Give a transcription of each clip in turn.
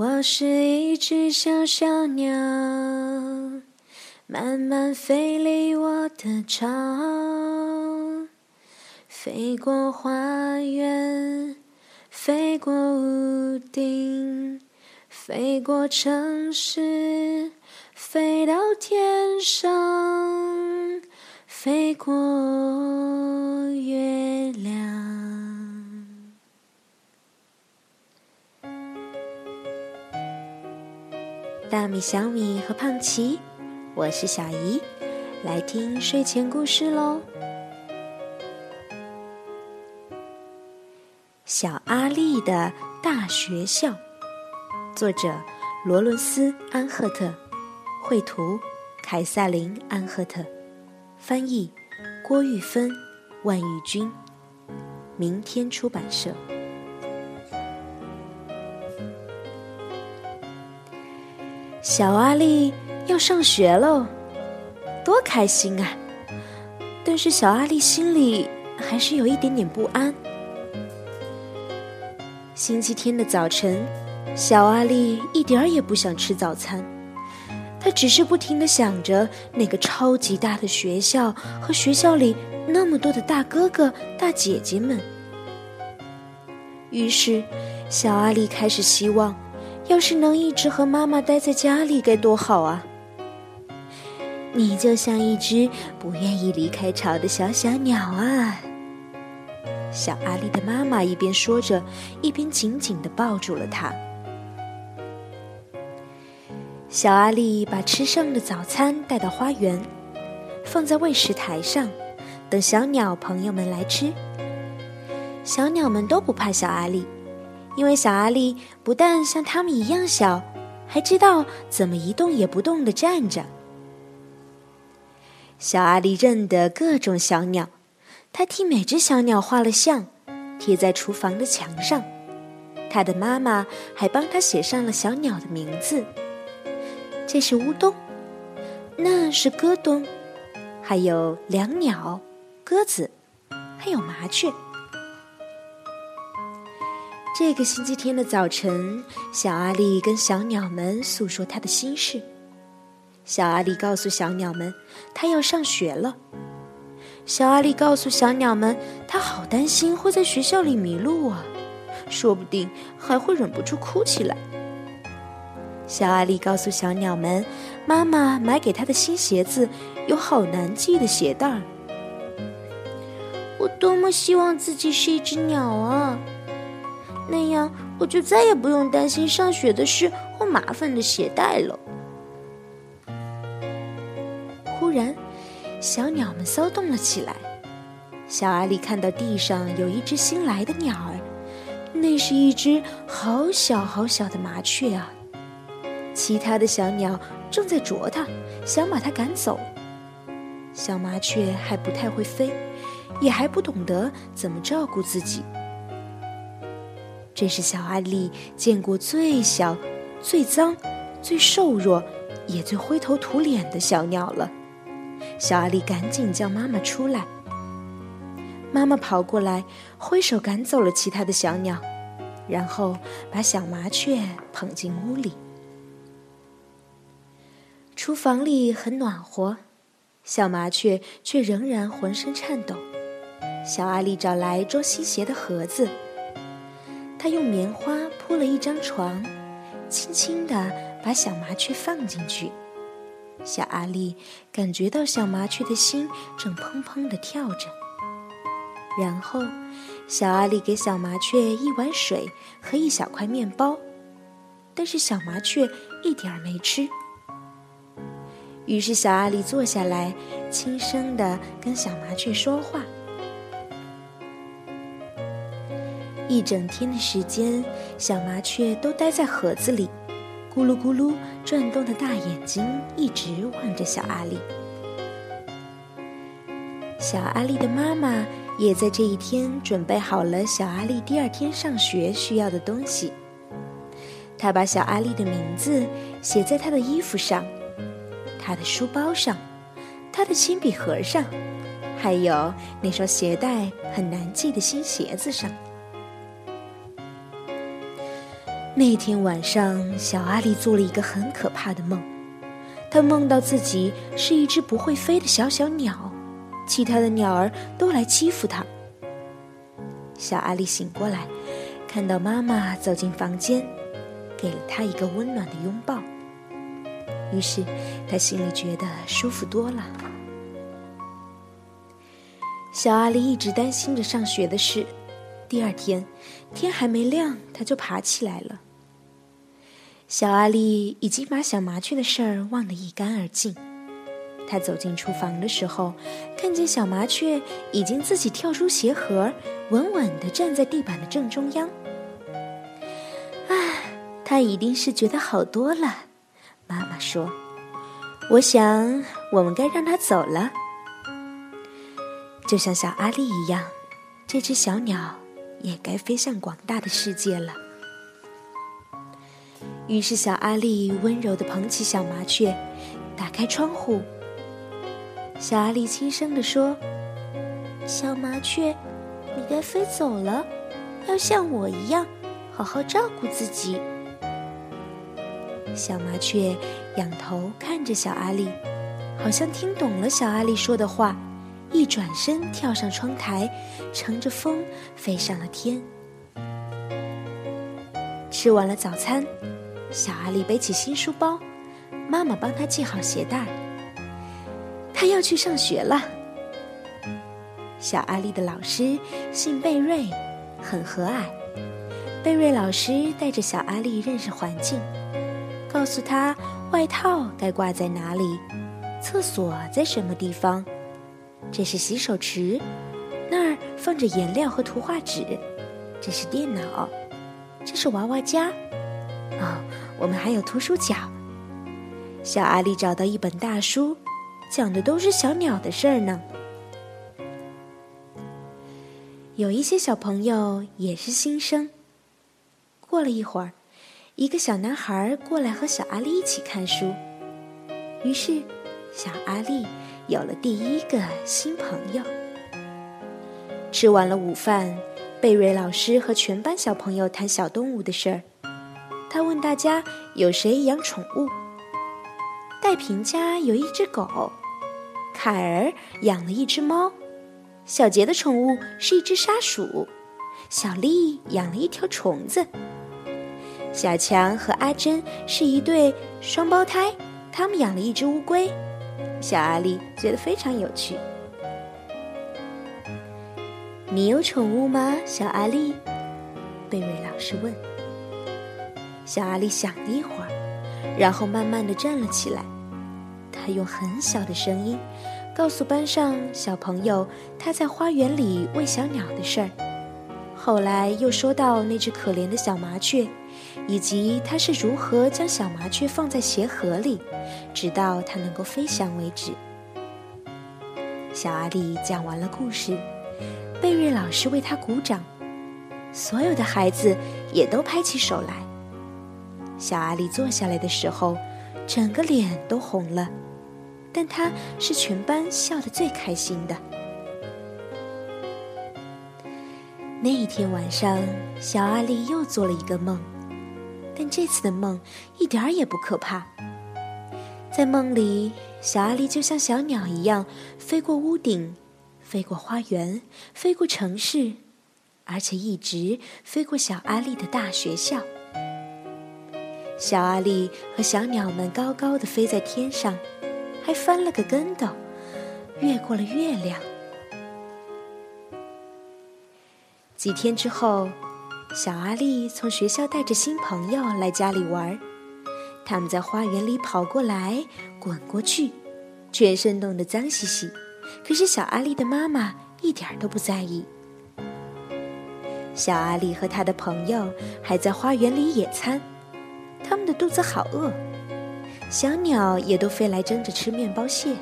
我是一只小小鸟，慢慢飞离我的巢，飞过花园，飞过屋顶，飞过城市，飞到天上，飞过月亮。大米、小米和胖奇，我是小姨，来听睡前故事喽。小阿力的大学校，作者罗伦斯·安赫特，绘图凯瑟琳·安赫特，翻译郭玉芬、万玉君，明天出版社。小阿力要上学喽，多开心啊！但是小阿力心里还是有一点点不安。星期天的早晨，小阿力一点儿也不想吃早餐，他只是不停的想着那个超级大的学校和学校里那么多的大哥哥、大姐姐们。于是，小阿力开始希望。要是能一直和妈妈待在家里，该多好啊！你就像一只不愿意离开巢的小小鸟啊！小阿力的妈妈一边说着，一边紧紧的抱住了他。小阿力把吃剩的早餐带到花园，放在喂食台上，等小鸟朋友们来吃。小鸟们都不怕小阿力。因为小阿力不但像他们一样小，还知道怎么一动也不动的站着。小阿力认得各种小鸟，他替每只小鸟画了像，贴在厨房的墙上。他的妈妈还帮他写上了小鸟的名字。这是乌冬，那是戈冬，还有两鸟、鸽子，还有麻雀。这个星期天的早晨，小阿力跟小鸟们诉说他的心事。小阿力告诉小鸟们，他要上学了。小阿力告诉小鸟们，他好担心会在学校里迷路啊，说不定还会忍不住哭起来。小阿力告诉小鸟们，妈妈买给他的新鞋子有好难系的鞋带儿。我多么希望自己是一只鸟啊！那样，我就再也不用担心上学的事或麻烦的鞋带了。忽然，小鸟们骚动了起来。小阿力看到地上有一只新来的鸟儿，那是一只好小好小的麻雀啊！其他的小鸟正在啄它，想把它赶走。小麻雀还不太会飞，也还不懂得怎么照顾自己。这是小阿力见过最小、最脏、最瘦弱，也最灰头土脸的小鸟了。小阿力赶紧叫妈妈出来。妈妈跑过来，挥手赶走了其他的小鸟，然后把小麻雀捧进屋里。厨房里很暖和，小麻雀却仍然浑身颤抖。小阿力找来装新鞋的盒子。他用棉花铺了一张床，轻轻地把小麻雀放进去。小阿力感觉到小麻雀的心正砰砰地跳着。然后，小阿力给小麻雀一碗水和一小块面包，但是小麻雀一点儿没吃。于是，小阿力坐下来，轻声地跟小麻雀说话。一整天的时间，小麻雀都待在盒子里，咕噜咕噜转动的大眼睛一直望着小阿力。小阿力的妈妈也在这一天准备好了小阿力第二天上学需要的东西。她把小阿力的名字写在他的衣服上、他的书包上、他的铅笔盒上，还有那双鞋带很难系的新鞋子上。那天晚上，小阿力做了一个很可怕的梦。他梦到自己是一只不会飞的小小鸟，其他的鸟儿都来欺负他。小阿力醒过来，看到妈妈走进房间，给了他一个温暖的拥抱。于是，他心里觉得舒服多了。小阿力一直担心着上学的事。第二天，天还没亮，他就爬起来了。小阿力已经把小麻雀的事儿忘得一干二净。他走进厨房的时候，看见小麻雀已经自己跳出鞋盒，稳稳地站在地板的正中央。啊，它一定是觉得好多了。妈妈说：“我想，我们该让它走了，就像小阿力一样，这只小鸟。”也该飞向广大的世界了。于是，小阿力温柔的捧起小麻雀，打开窗户。小阿力轻声的说：“小麻雀，你该飞走了，要像我一样，好好照顾自己。”小麻雀仰头看着小阿力，好像听懂了小阿力说的话。一转身，跳上窗台，乘着风飞上了天。吃完了早餐，小阿力背起新书包，妈妈帮他系好鞋带。他要去上学了。小阿力的老师姓贝瑞，很和蔼。贝瑞老师带着小阿力认识环境，告诉他外套该挂在哪里，厕所在什么地方。这是洗手池，那儿放着颜料和图画纸。这是电脑，这是娃娃家。哦，我们还有图书角。小阿力找到一本大书，讲的都是小鸟的事儿呢。有一些小朋友也是新生。过了一会儿，一个小男孩过来和小阿力一起看书。于是，小阿力。有了第一个新朋友。吃完了午饭，贝瑞老师和全班小朋友谈小动物的事儿。他问大家有谁养宠物。戴平家有一只狗，凯儿养了一只猫，小杰的宠物是一只沙鼠，小丽养了一条虫子，小强和阿珍是一对双胞胎，他们养了一只乌龟。小阿力觉得非常有趣。你有宠物吗，小阿力？贝瑞老师问。小阿力想了一会儿，然后慢慢的站了起来。他用很小的声音告诉班上小朋友他在花园里喂小鸟的事儿。后来又说到那只可怜的小麻雀。以及他是如何将小麻雀放在鞋盒里，直到它能够飞翔为止。小阿力讲完了故事，贝瑞老师为他鼓掌，所有的孩子也都拍起手来。小阿力坐下来的时候，整个脸都红了，但他是全班笑得最开心的。那一天晚上，小阿力又做了一个梦。但这次的梦一点儿也不可怕。在梦里，小阿力就像小鸟一样飞过屋顶，飞过花园，飞过城市，而且一直飞过小阿力的大学校。小阿力和小鸟们高高的飞在天上，还翻了个跟斗，越过了月亮。几天之后。小阿力从学校带着新朋友来家里玩，他们在花园里跑过来、滚过去，全身弄得脏兮兮。可是小阿力的妈妈一点都不在意。小阿力和他的朋友还在花园里野餐，他们的肚子好饿，小鸟也都飞来争着吃面包屑。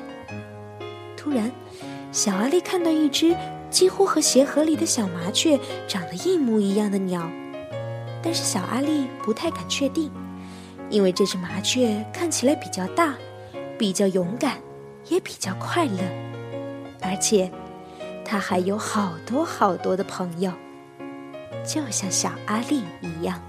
突然，小阿力看到一只。几乎和鞋盒里的小麻雀长得一模一样的鸟，但是小阿力不太敢确定，因为这只麻雀看起来比较大，比较勇敢，也比较快乐，而且它还有好多好多的朋友，就像小阿力一样。